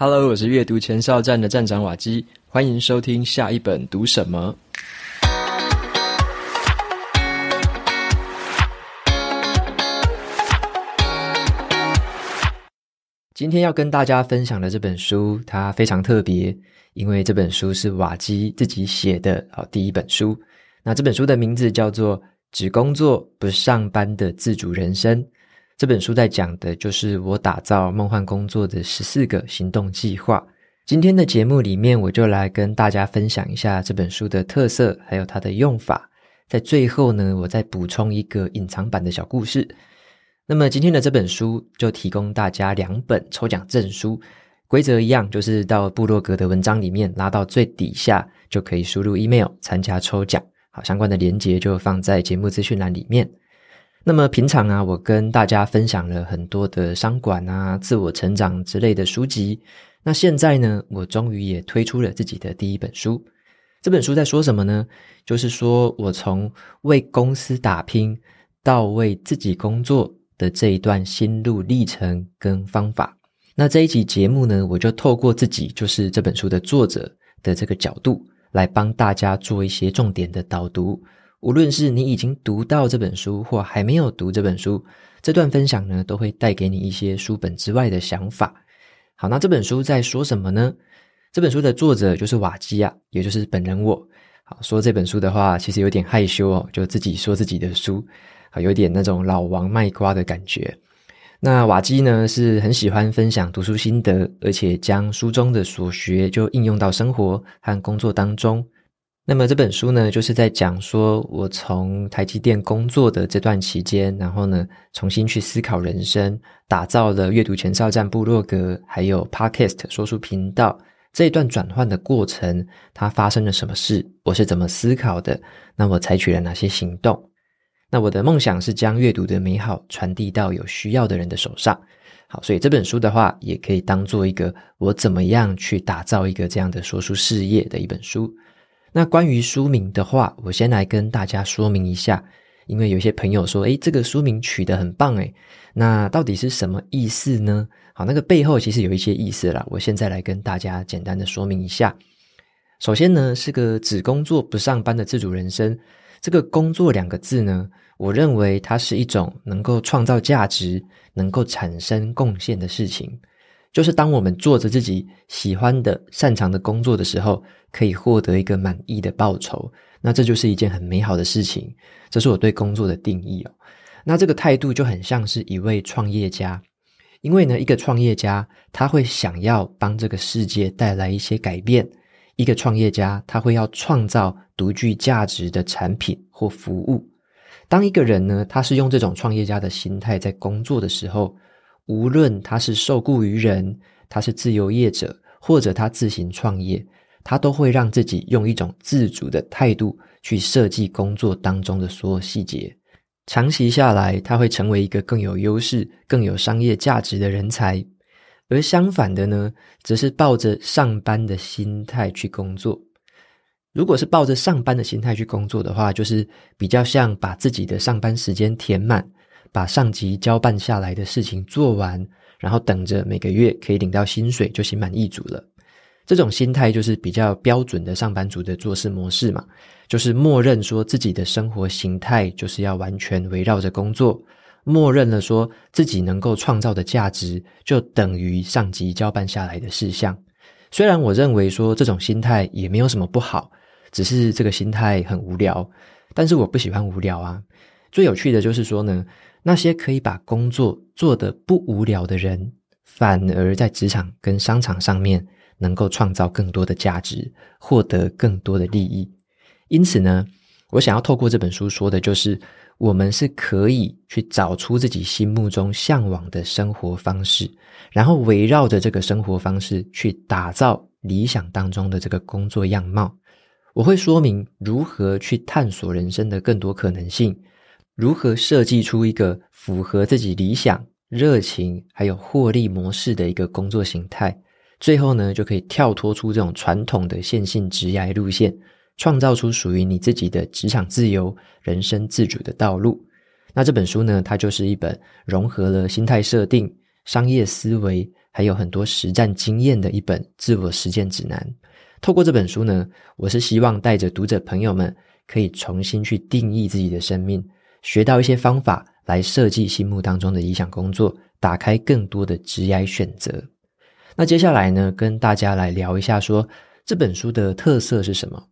Hello，我是阅读前哨站的站长瓦基，欢迎收听下一本读什么。今天要跟大家分享的这本书，它非常特别，因为这本书是瓦基自己写的好第一本书。那这本书的名字叫做《只工作不上班的自主人生》。这本书在讲的就是我打造梦幻工作的十四个行动计划。今天的节目里面，我就来跟大家分享一下这本书的特色，还有它的用法。在最后呢，我再补充一个隐藏版的小故事。那么今天的这本书就提供大家两本抽奖证书，规则一样，就是到部落格的文章里面拉到最底下，就可以输入 email 参加抽奖。好，相关的连接就放在节目资讯栏里面。那么平常啊，我跟大家分享了很多的商管啊、自我成长之类的书籍。那现在呢，我终于也推出了自己的第一本书。这本书在说什么呢？就是说我从为公司打拼到为自己工作的这一段心路历程跟方法。那这一集节目呢，我就透过自己就是这本书的作者的这个角度，来帮大家做一些重点的导读。无论是你已经读到这本书，或还没有读这本书，这段分享呢，都会带给你一些书本之外的想法。好，那这本书在说什么呢？这本书的作者就是瓦基亚，也就是本人我。好，说这本书的话，其实有点害羞哦，就自己说自己的书，好，有点那种老王卖瓜的感觉。那瓦基呢，是很喜欢分享读书心得，而且将书中的所学就应用到生活和工作当中。那么这本书呢，就是在讲说我从台积电工作的这段期间，然后呢，重新去思考人生，打造了阅读前哨站部落格，还有 Podcast 说书频道这一段转换的过程，它发生了什么事？我是怎么思考的？那我采取了哪些行动？那我的梦想是将阅读的美好传递到有需要的人的手上。好，所以这本书的话，也可以当做一个我怎么样去打造一个这样的说书事业的一本书。那关于书名的话，我先来跟大家说明一下，因为有些朋友说，诶，这个书名取得很棒，诶，那到底是什么意思呢？好，那个背后其实有一些意思啦，我现在来跟大家简单的说明一下。首先呢，是个只工作不上班的自主人生。这个“工作”两个字呢，我认为它是一种能够创造价值、能够产生贡献的事情。就是当我们做着自己喜欢的、擅长的工作的时候，可以获得一个满意的报酬，那这就是一件很美好的事情。这是我对工作的定义哦。那这个态度就很像是一位创业家，因为呢，一个创业家他会想要帮这个世界带来一些改变，一个创业家他会要创造独具价值的产品或服务。当一个人呢，他是用这种创业家的心态在工作的时候，无论他是受雇于人，他是自由业者，或者他自行创业，他都会让自己用一种自主的态度去设计工作当中的所有细节。长期下来，他会成为一个更有优势、更有商业价值的人才。而相反的呢，则是抱着上班的心态去工作。如果是抱着上班的心态去工作的话，就是比较像把自己的上班时间填满。把上级交办下来的事情做完，然后等着每个月可以领到薪水就心满意足了。这种心态就是比较标准的上班族的做事模式嘛，就是默认说自己的生活形态就是要完全围绕着工作，默认了说自己能够创造的价值就等于上级交办下来的事项。虽然我认为说这种心态也没有什么不好，只是这个心态很无聊，但是我不喜欢无聊啊。最有趣的就是说呢。那些可以把工作做得不无聊的人，反而在职场跟商场上面能够创造更多的价值，获得更多的利益。因此呢，我想要透过这本书说的就是，我们是可以去找出自己心目中向往的生活方式，然后围绕着这个生活方式去打造理想当中的这个工作样貌。我会说明如何去探索人生的更多可能性。如何设计出一个符合自己理想、热情还有获利模式的一个工作形态？最后呢，就可以跳脱出这种传统的线性职涯路线，创造出属于你自己的职场自由、人生自主的道路。那这本书呢，它就是一本融合了心态设定、商业思维还有很多实战经验的一本自我实践指南。透过这本书呢，我是希望带着读者朋友们可以重新去定义自己的生命，学到一些方法来设计心目当中的理想工作，打开更多的职业选择。那接下来呢，跟大家来聊一下说，说这本书的特色是什么？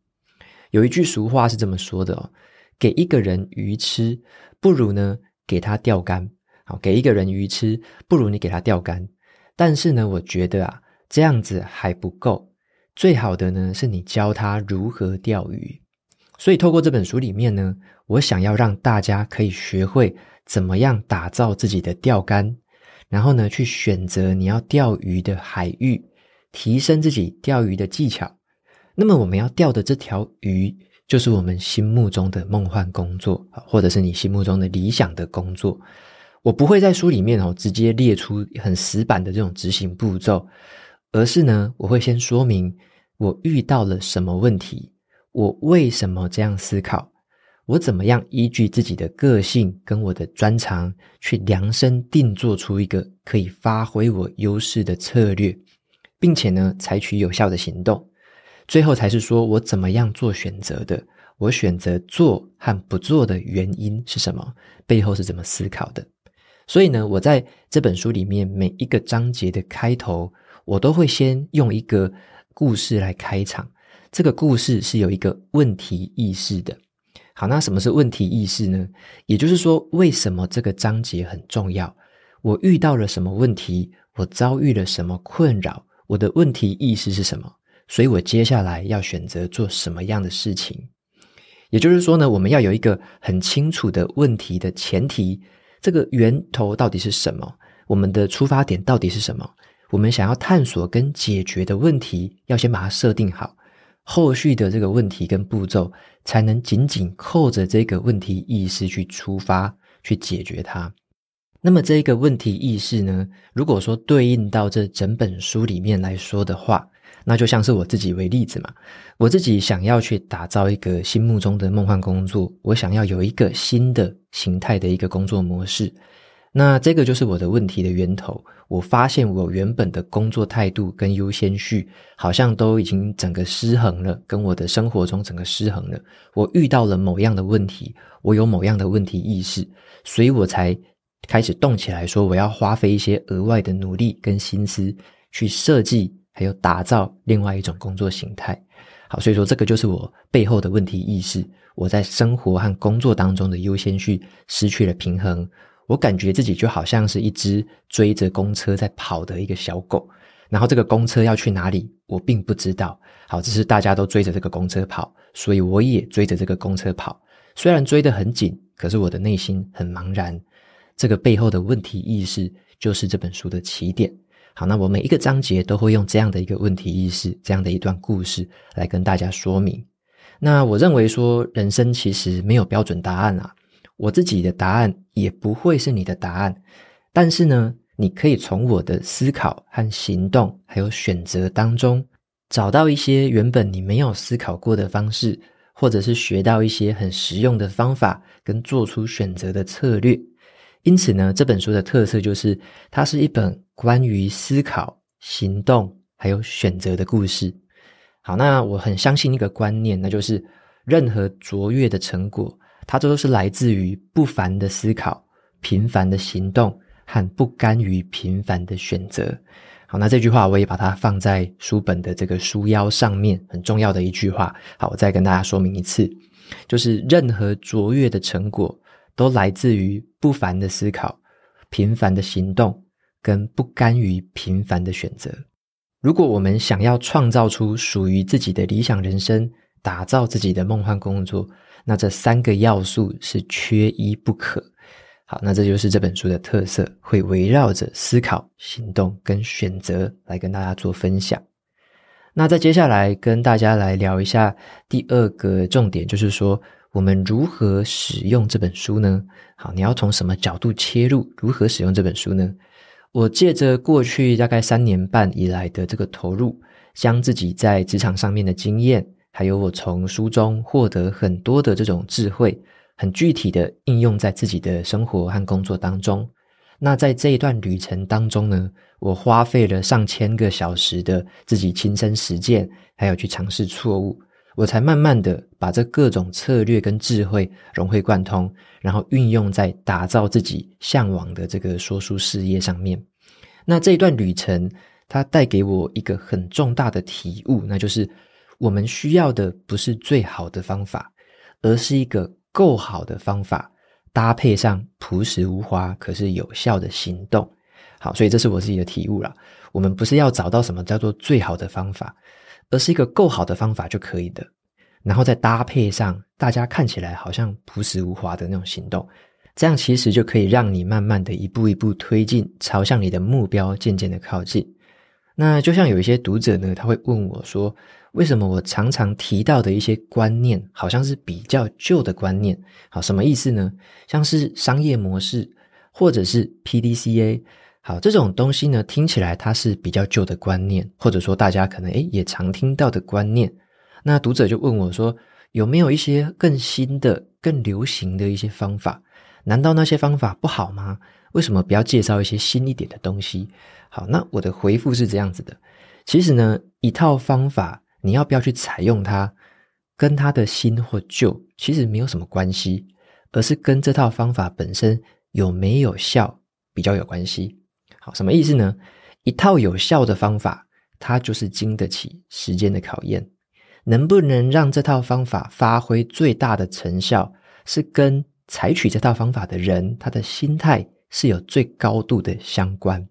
有一句俗话是这么说的哦：给一个人鱼吃，不如呢给他钓竿。好，给一个人鱼吃，不如你给他钓竿。但是呢，我觉得啊，这样子还不够。最好的呢，是你教他如何钓鱼。所以透过这本书里面呢，我想要让大家可以学会怎么样打造自己的钓竿，然后呢，去选择你要钓鱼的海域，提升自己钓鱼的技巧。那么我们要钓的这条鱼，就是我们心目中的梦幻工作，或者是你心目中的理想的工作。我不会在书里面哦，直接列出很死板的这种执行步骤。而是呢，我会先说明我遇到了什么问题，我为什么这样思考，我怎么样依据自己的个性跟我的专长去量身定做出一个可以发挥我优势的策略，并且呢，采取有效的行动。最后才是说我怎么样做选择的，我选择做和不做的原因是什么，背后是怎么思考的。所以呢，我在这本书里面每一个章节的开头。我都会先用一个故事来开场，这个故事是有一个问题意识的。好，那什么是问题意识呢？也就是说，为什么这个章节很重要？我遇到了什么问题？我遭遇了什么困扰？我的问题意识是什么？所以我接下来要选择做什么样的事情？也就是说呢，我们要有一个很清楚的问题的前提，这个源头到底是什么？我们的出发点到底是什么？我们想要探索跟解决的问题，要先把它设定好，后续的这个问题跟步骤，才能紧紧扣着这个问题意识去出发，去解决它。那么这个问题意识呢，如果说对应到这整本书里面来说的话，那就像是我自己为例子嘛，我自己想要去打造一个心目中的梦幻工作，我想要有一个新的形态的一个工作模式。那这个就是我的问题的源头。我发现我原本的工作态度跟优先序好像都已经整个失衡了，跟我的生活中整个失衡了。我遇到了某样的问题，我有某样的问题意识，所以我才开始动起来，说我要花费一些额外的努力跟心思去设计，还有打造另外一种工作形态。好，所以说这个就是我背后的问题意识。我在生活和工作当中的优先序失去了平衡。我感觉自己就好像是一只追着公车在跑的一个小狗，然后这个公车要去哪里，我并不知道。好，只是大家都追着这个公车跑，所以我也追着这个公车跑。虽然追得很紧，可是我的内心很茫然。这个背后的问题意识，就是这本书的起点。好，那我每一个章节都会用这样的一个问题意识，这样的一段故事来跟大家说明。那我认为说，人生其实没有标准答案啊。我自己的答案也不会是你的答案，但是呢，你可以从我的思考和行动，还有选择当中，找到一些原本你没有思考过的方式，或者是学到一些很实用的方法，跟做出选择的策略。因此呢，这本书的特色就是，它是一本关于思考、行动还有选择的故事。好，那我很相信一个观念，那就是任何卓越的成果。它这都是来自于不凡的思考、平凡的行动和不甘于平凡的选择。好，那这句话我也把它放在书本的这个书腰上面，很重要的一句话。好，我再跟大家说明一次，就是任何卓越的成果都来自于不凡的思考、平凡的行动跟不甘于平凡的选择。如果我们想要创造出属于自己的理想人生，打造自己的梦幻工作，那这三个要素是缺一不可。好，那这就是这本书的特色，会围绕着思考、行动跟选择来跟大家做分享。那在接下来跟大家来聊一下第二个重点，就是说我们如何使用这本书呢？好，你要从什么角度切入？如何使用这本书呢？我借着过去大概三年半以来的这个投入，将自己在职场上面的经验。还有我从书中获得很多的这种智慧，很具体的应用在自己的生活和工作当中，那在这一段旅程当中呢，我花费了上千个小时的自己亲身实践，还有去尝试错误，我才慢慢的把这各种策略跟智慧融会贯通，然后运用在打造自己向往的这个说书事业上面。那这一段旅程，它带给我一个很重大的体悟，那就是我们需要的不是最好的方法，而是一个够好的方法。搭配上朴实无华，可是有效的行动，好，所以这是我自己的体悟了。我们不是要找到什么叫做最好的方法，而是一个够好的方法就可以的。然后再搭配上大家看起来好像朴实无华的那种行动，这样其实就可以让你慢慢的一步一步推进，朝向你的目标渐渐的靠近。那就像有一些读者呢，他会问我说，为什么我常常提到的一些观念，好像是比较旧的观念？好，什么意思呢？像是商业模式，或者是 PDCA，好，这种东西呢，听起来它是比较旧的观念，或者说大家可能诶也常听到的观念。那读者就问我说，有没有一些更新的、更流行的一些方法？难道那些方法不好吗？为什么不要介绍一些新一点的东西？好，那我的回复是这样子的，其实呢，一套方法。你要不要去采用它，跟它的新或旧其实没有什么关系，而是跟这套方法本身有没有效比较有关系。好，什么意思呢？一套有效的方法，它就是经得起时间的考验。能不能让这套方法发挥最大的成效，是跟采取这套方法的人他的心态是有最高度的相关。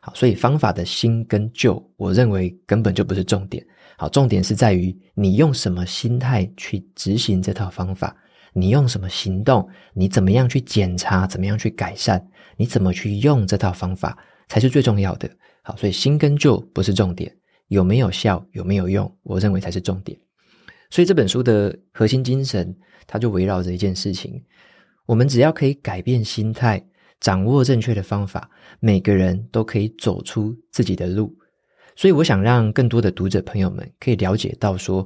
好，所以方法的新跟旧，我认为根本就不是重点。好，重点是在于你用什么心态去执行这套方法，你用什么行动，你怎么样去检查，怎么样去改善，你怎么去用这套方法才是最重要的。好，所以新跟旧不是重点，有没有效，有没有用，我认为才是重点。所以这本书的核心精神，它就围绕着一件事情：我们只要可以改变心态，掌握正确的方法，每个人都可以走出自己的路。所以我想让更多的读者朋友们可以了解到说，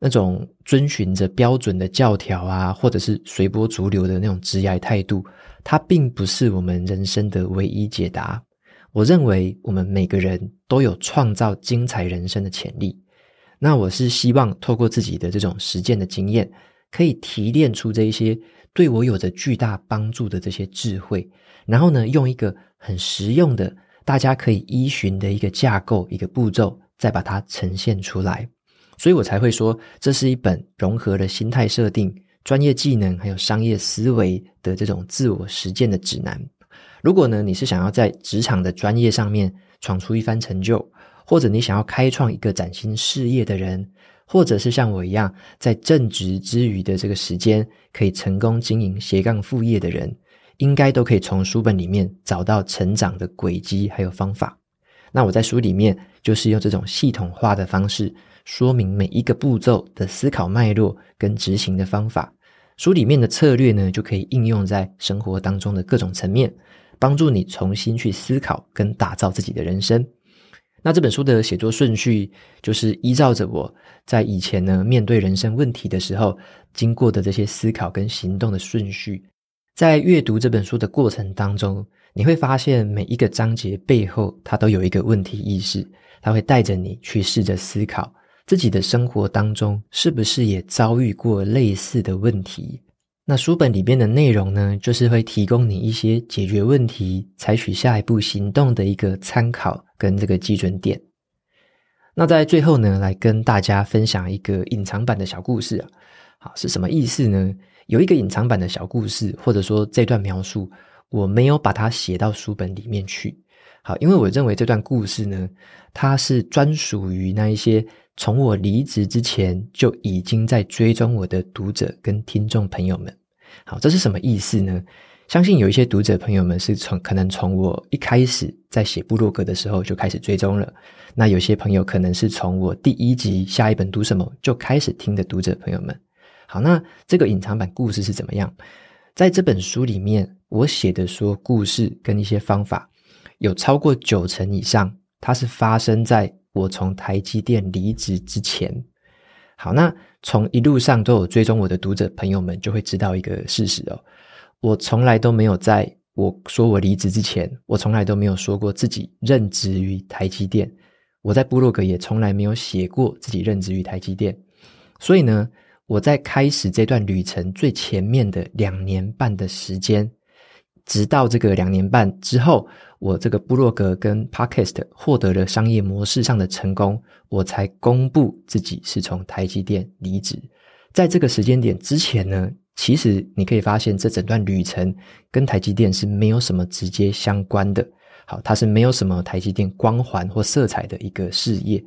那种遵循着标准的教条啊，或者是随波逐流的那种职业态度，它并不是我们人生的唯一解答。我认为我们每个人都有创造精彩人生的潜力。那我是希望透过自己的这种实践的经验，可以提炼出这一些对我有着巨大帮助的这些智慧，然后呢，用一个很实用的。大家可以依循的一个架构、一个步骤，再把它呈现出来，所以我才会说，这是一本融合了心态设定、专业技能还有商业思维的这种自我实践的指南。如果呢，你是想要在职场的专业上面闯出一番成就，或者你想要开创一个崭新事业的人，或者是像我一样在正职之余的这个时间可以成功经营斜杠副业的人。应该都可以从书本里面找到成长的轨迹还有方法。那我在书里面就是用这种系统化的方式说明每一个步骤的思考脉络跟执行的方法。书里面的策略呢，就可以应用在生活当中的各种层面，帮助你重新去思考跟打造自己的人生。那这本书的写作顺序就是依照着我在以前呢面对人生问题的时候经过的这些思考跟行动的顺序。在阅读这本书的过程当中，你会发现每一个章节背后，它都有一个问题意识，它会带着你去试着思考自己的生活当中是不是也遭遇过类似的问题。那书本里边的内容呢，就是会提供你一些解决问题、采取下一步行动的一个参考跟这个基准点。那在最后呢，来跟大家分享一个隐藏版的小故事啊，好，是什么意思呢？有一个隐藏版的小故事，或者说这段描述，我没有把它写到书本里面去。好，因为我认为这段故事呢，它是专属于那一些从我离职之前就已经在追踪我的读者跟听众朋友们。好，这是什么意思呢？相信有一些读者朋友们是从可能从我一开始在写部落格的时候就开始追踪了。那有些朋友可能是从我第一集下一本读什么就开始听的读者朋友们。好，那这个隐藏版故事是怎么样？在这本书里面，我写的说故事跟一些方法，有超过九成以上，它是发生在我从台积电离职之前。好，那从一路上都有追踪我的读者朋友们就会知道一个事实哦，我从来都没有在我说我离职之前，我从来都没有说过自己任职于台积电。我在部落格也从来没有写过自己任职于台积电。所以呢，我在开始这段旅程最前面的两年半的时间，直到这个两年半之后，我这个部落格跟 Podcast 获得了商业模式上的成功，我才公布自己是从台积电离职。在这个时间点之前呢，其实你可以发现，这整段旅程跟台积电是没有什么直接相关的。好，它是没有什么台积电光环或色彩的一个事业。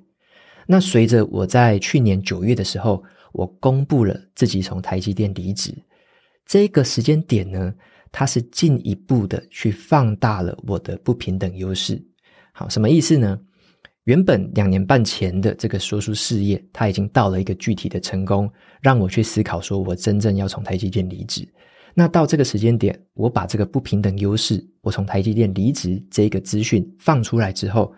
那随着我在去年九月的时候，我公布了自己从台积电离职，这个时间点呢，它是进一步的去放大了我的不平等优势。好，什么意思呢？原本两年半前的这个说书事业，它已经到了一个具体的成功，让我去思考说，我真正要从台积电离职。那到这个时间点，我把这个不平等优势，我从台积电离职这个资讯放出来之后，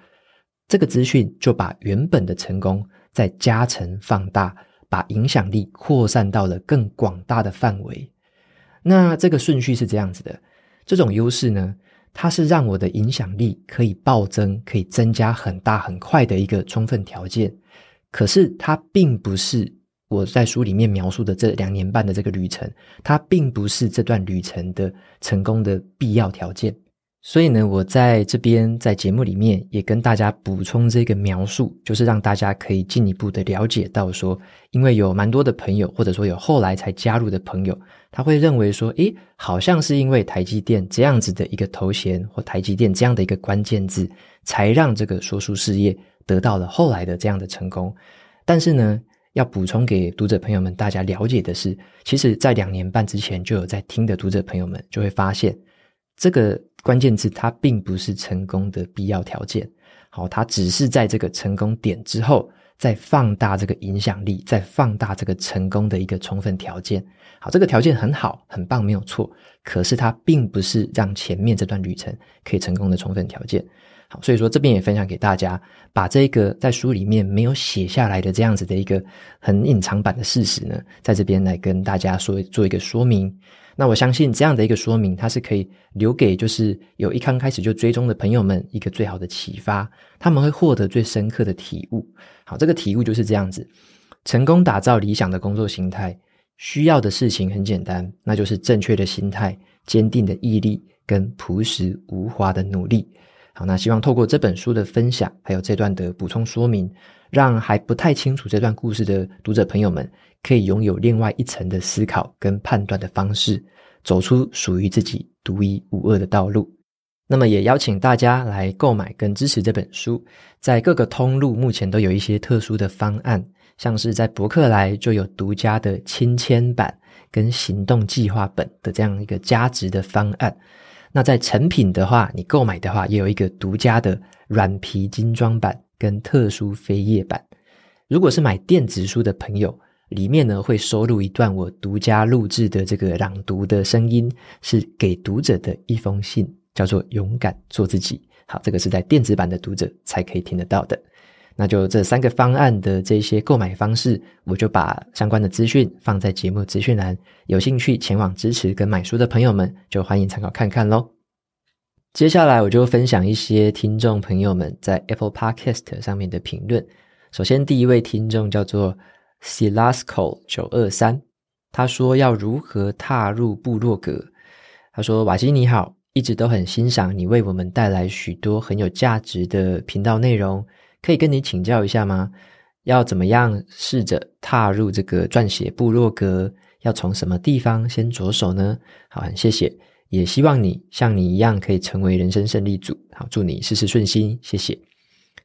这个资讯就把原本的成功再加成放大，把影响力扩散到了更广大的范围。那这个顺序是这样子的，这种优势呢，它是让我的影响力可以暴增，可以增加很大很快的一个充分条件。可是它并不是我在书里面描述的这两年半的这个旅程，它并不是这段旅程的成功的必要条件。所以呢，我在这边在节目里面也跟大家补充这个描述，就是让大家可以进一步的了解到说，因为有蛮多的朋友，或者说有后来才加入的朋友，他会认为说，诶，好像是因为台积电这样子的一个头衔，或台积电这样的一个关键字，才让这个说书事业得到了后来的这样的成功。但是呢，要补充给读者朋友们大家了解的是，其实在两年半之前就有在听的读者朋友们就会发现，这个。关键字它并不是成功的必要条件，好，它只是在这个成功点之后，再放大这个影响力，再放大这个成功的一个充分条件。好，这个条件很好，很棒，没有错。可是它并不是让前面这段旅程可以成功的充分条件。好，所以说这边也分享给大家，把这个在书里面没有写下来的这样子的一个很隐藏版的事实呢，在这边来跟大家说做一个说明。那我相信这样的一个说明，它是可以留给就是有一刚开始就追踪的朋友们一个最好的启发，他们会获得最深刻的体悟。好，这个体悟就是这样子：成功打造理想的工作形态，需要的事情很简单，那就是正确的心态、坚定的毅力跟朴实无华的努力。好，那希望透过这本书的分享，还有这段的补充说明，让还不太清楚这段故事的读者朋友们，可以拥有另外一层的思考跟判断的方式，走出属于自己独一无二的道路。那么，也邀请大家来购买跟支持这本书。在各个通路目前都有一些特殊的方案，像是在博客来就有独家的亲签版跟行动计划本的这样一个加值的方案。那在成品的话，你购买的话，也有一个独家的软皮精装版跟特殊扉页版。如果是买电子书的朋友，里面呢会收录一段我独家录制的这个朗读的声音，是给读者的一封信，叫做“勇敢做自己”。好，这个是在电子版的读者才可以听得到的。那就这三个方案的这些购买方式，我就把相关的资讯放在节目资讯栏，有兴趣前往支持跟买书的朋友们，就欢迎参考看看喽。接下来我就分享一些听众朋友们在 Apple Podcast 上面的评论。首先，第一位听众叫做。Silasco 九二三，他说要如何踏入部落格？他说：“瓦基你好，一直都很欣赏你为我们带来许多很有价值的频道内容，可以跟你请教一下吗？要怎么样试着踏入这个撰写部落格？要从什么地方先着手呢？好，很谢谢，也希望你像你一样可以成为人生胜利组。好，祝你事事顺心，谢谢。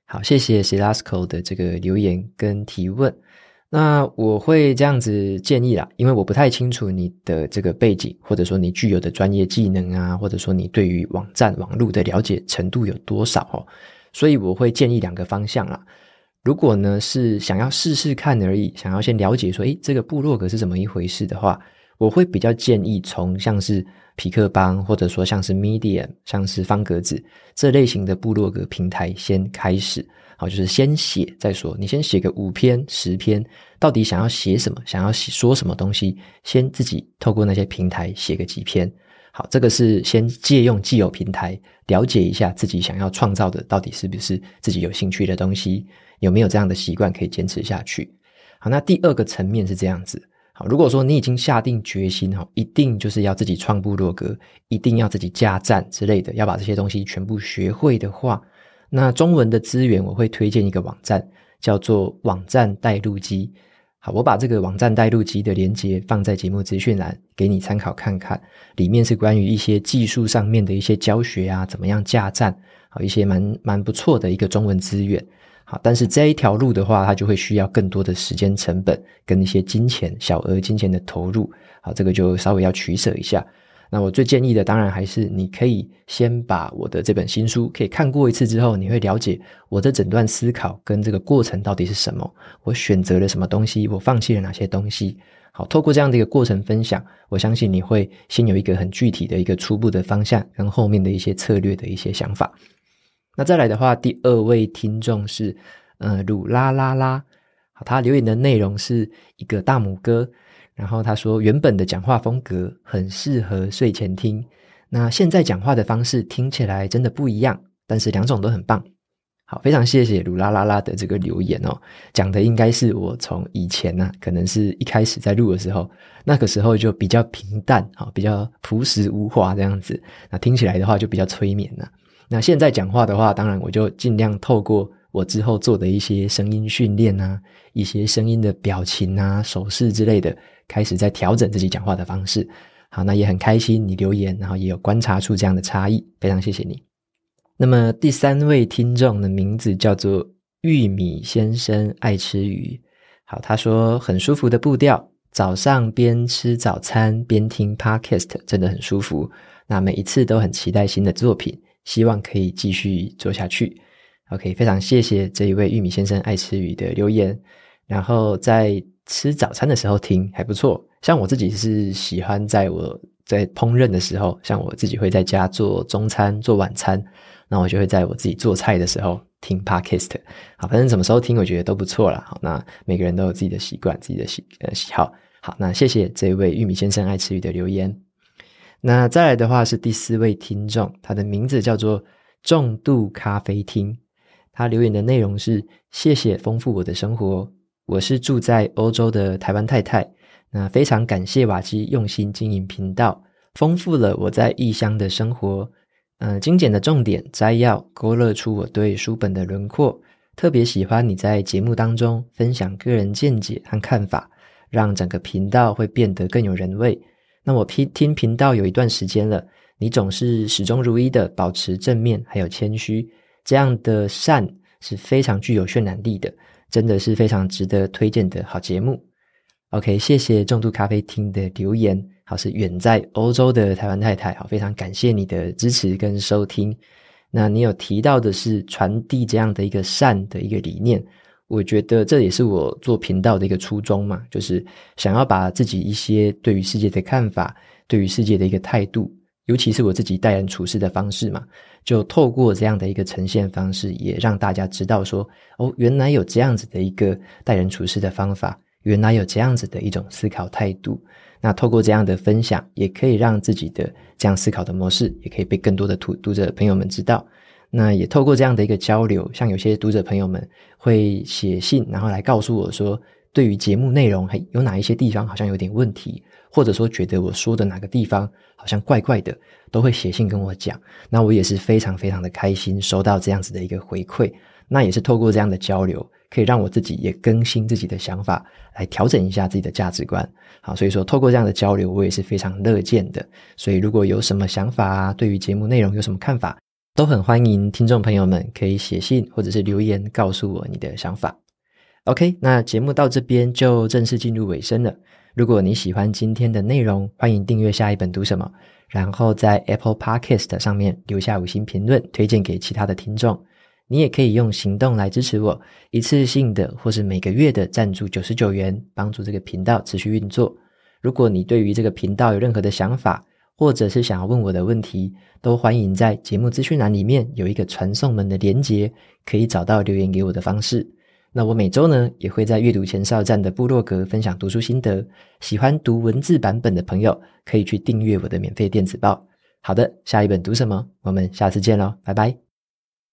好，谢谢 Silasco 的这个留言跟提问。”那我会这样子建议啦，因为我不太清楚你的这个背景，或者说你具有的专业技能啊，或者说你对于网站网络的了解程度有多少哦，所以我会建议两个方向啦。如果呢是想要试试看而已，想要先了解说，诶，这个部落格是怎么一回事的话，我会比较建议从像是痞客邦，或者说像是 Medium，像是方格子这类型的部落格平台先开始。好，就是先写再说。你先写个五篇、十篇，到底想要写什么？想要说什么东西？先自己透过那些平台写个几篇。好，这个是先借用既有平台，了解一下自己想要创造的到底是不是自己有兴趣的东西，有没有这样的习惯可以坚持下去。好，那第二个层面是这样子。好，如果说你已经下定决心哈，一定就是要自己创部落格，一定要自己架站之类的，要把这些东西全部学会的话，那中文的资源我会推荐一个网站，叫做网站带路机。好，我把这个网站带路机的连接放在节目资讯栏，给你参考看看。里面是关于一些技术上面的一些教学啊，怎么样架站，好，一些蛮蛮不错的一个中文资源。好，但是这一条路的话，它就会需要更多的时间成本跟一些金钱、小额金钱的投入。好，这个就稍微要取舍一下。那我最建议的，当然还是你可以先把我的这本新书可以看过一次之后，你会了解我的整段思考跟这个过程到底是什么，我选择了什么东西，我放弃了哪些东西。好，透过这样的一个过程分享，我相信你会先有一个很具体的一个初步的方向，跟后面的一些策略的一些想法。那再来的话，第二位听众是，呃，鲁拉拉拉，好，他留言的内容是一个大拇哥，然后他说原本的讲话风格很适合睡前听，那现在讲话的方式听起来真的不一样，但是两种都很棒。好，非常谢谢鲁拉拉拉的这个留言哦，讲的应该是我从以前呢、啊，可能是一开始在录的时候，那个时候就比较平淡，好，比较朴实无华这样子，那听起来的话就比较催眠了。那现在讲话的话，当然我就尽量透过我之后做的一些声音训练啊，一些声音的表情啊、手势之类的，开始在调整自己讲话的方式。好，那也很开心你留言，然后也有观察出这样的差异，非常谢谢你。那么第三位听众的名字叫做玉米先生爱吃鱼。好，他说很舒服的步调，早上边吃早餐边听 Podcast，真的很舒服。那每一次都很期待新的作品。希望可以继续做下去。OK，非常谢谢这一位玉米先生爱吃鱼的留言。然后在吃早餐的时候听还不错。像我自己是喜欢在我在烹饪的时候，像我自己会在家做中餐、做晚餐，那我就会在我自己做菜的时候听 Podcast。好，反正什么时候听，我觉得都不错啦。好，那每个人都有自己的习惯、自己的喜呃喜好。好，那谢谢这一位玉米先生爱吃鱼的留言。那再来的话是第四位听众，他的名字叫做重度咖啡厅。他留言的内容是：谢谢丰富我的生活。我是住在欧洲的台湾太太。那非常感谢瓦基用心经营频道，丰富了我在异乡的生活。嗯、呃，精简的重点摘要勾勒出我对书本的轮廓。特别喜欢你在节目当中分享个人见解和看法，让整个频道会变得更有人味。那我听听频道有一段时间了，你总是始终如一的保持正面，还有谦虚，这样的善是非常具有渲染力的，真的是非常值得推荐的好节目。OK，谢谢重度咖啡厅的留言，好，是远在欧洲的台湾太太，好，非常感谢你的支持跟收听。那你有提到的是传递这样的一个善的一个理念。我觉得这也是我做频道的一个初衷嘛，就是想要把自己一些对于世界的看法，对于世界的一个态度，尤其是我自己待人处事的方式嘛，就透过这样的一个呈现方式，也让大家知道说，哦，原来有这样子的一个待人处事的方法，原来有这样子的一种思考态度。那透过这样的分享，也可以让自己的这样思考的模式，也可以被更多的读读者朋友们知道。那也透过这样的一个交流，像有些读者朋友们会写信，然后来告诉我说，对于节目内容，还有哪一些地方好像有点问题，或者说觉得我说的哪个地方好像怪怪的，都会写信跟我讲。那我也是非常非常的开心，收到这样子的一个回馈。那也是透过这样的交流，可以让我自己也更新自己的想法，来调整一下自己的价值观。好，所以说透过这样的交流，我也是非常乐见的。所以如果有什么想法啊，对于节目内容有什么看法，都很欢迎听众朋友们可以写信或者是留言告诉我你的想法。OK，那节目到这边就正式进入尾声了。如果你喜欢今天的内容，欢迎订阅下一本读什么，然后在 Apple Podcast 上面留下五星评论，推荐给其他的听众。你也可以用行动来支持我，一次性的或是每个月的赞助九十九元，帮助这个频道持续运作。如果你对于这个频道有任何的想法，或者是想要问我的问题，都欢迎在节目资讯栏里面有一个传送门的连接，可以找到留言给我的方式。那我每周呢也会在阅读前哨站的部落格分享读书心得，喜欢读文字版本的朋友可以去订阅我的免费电子报。好的，下一本读什么？我们下次见喽，拜拜。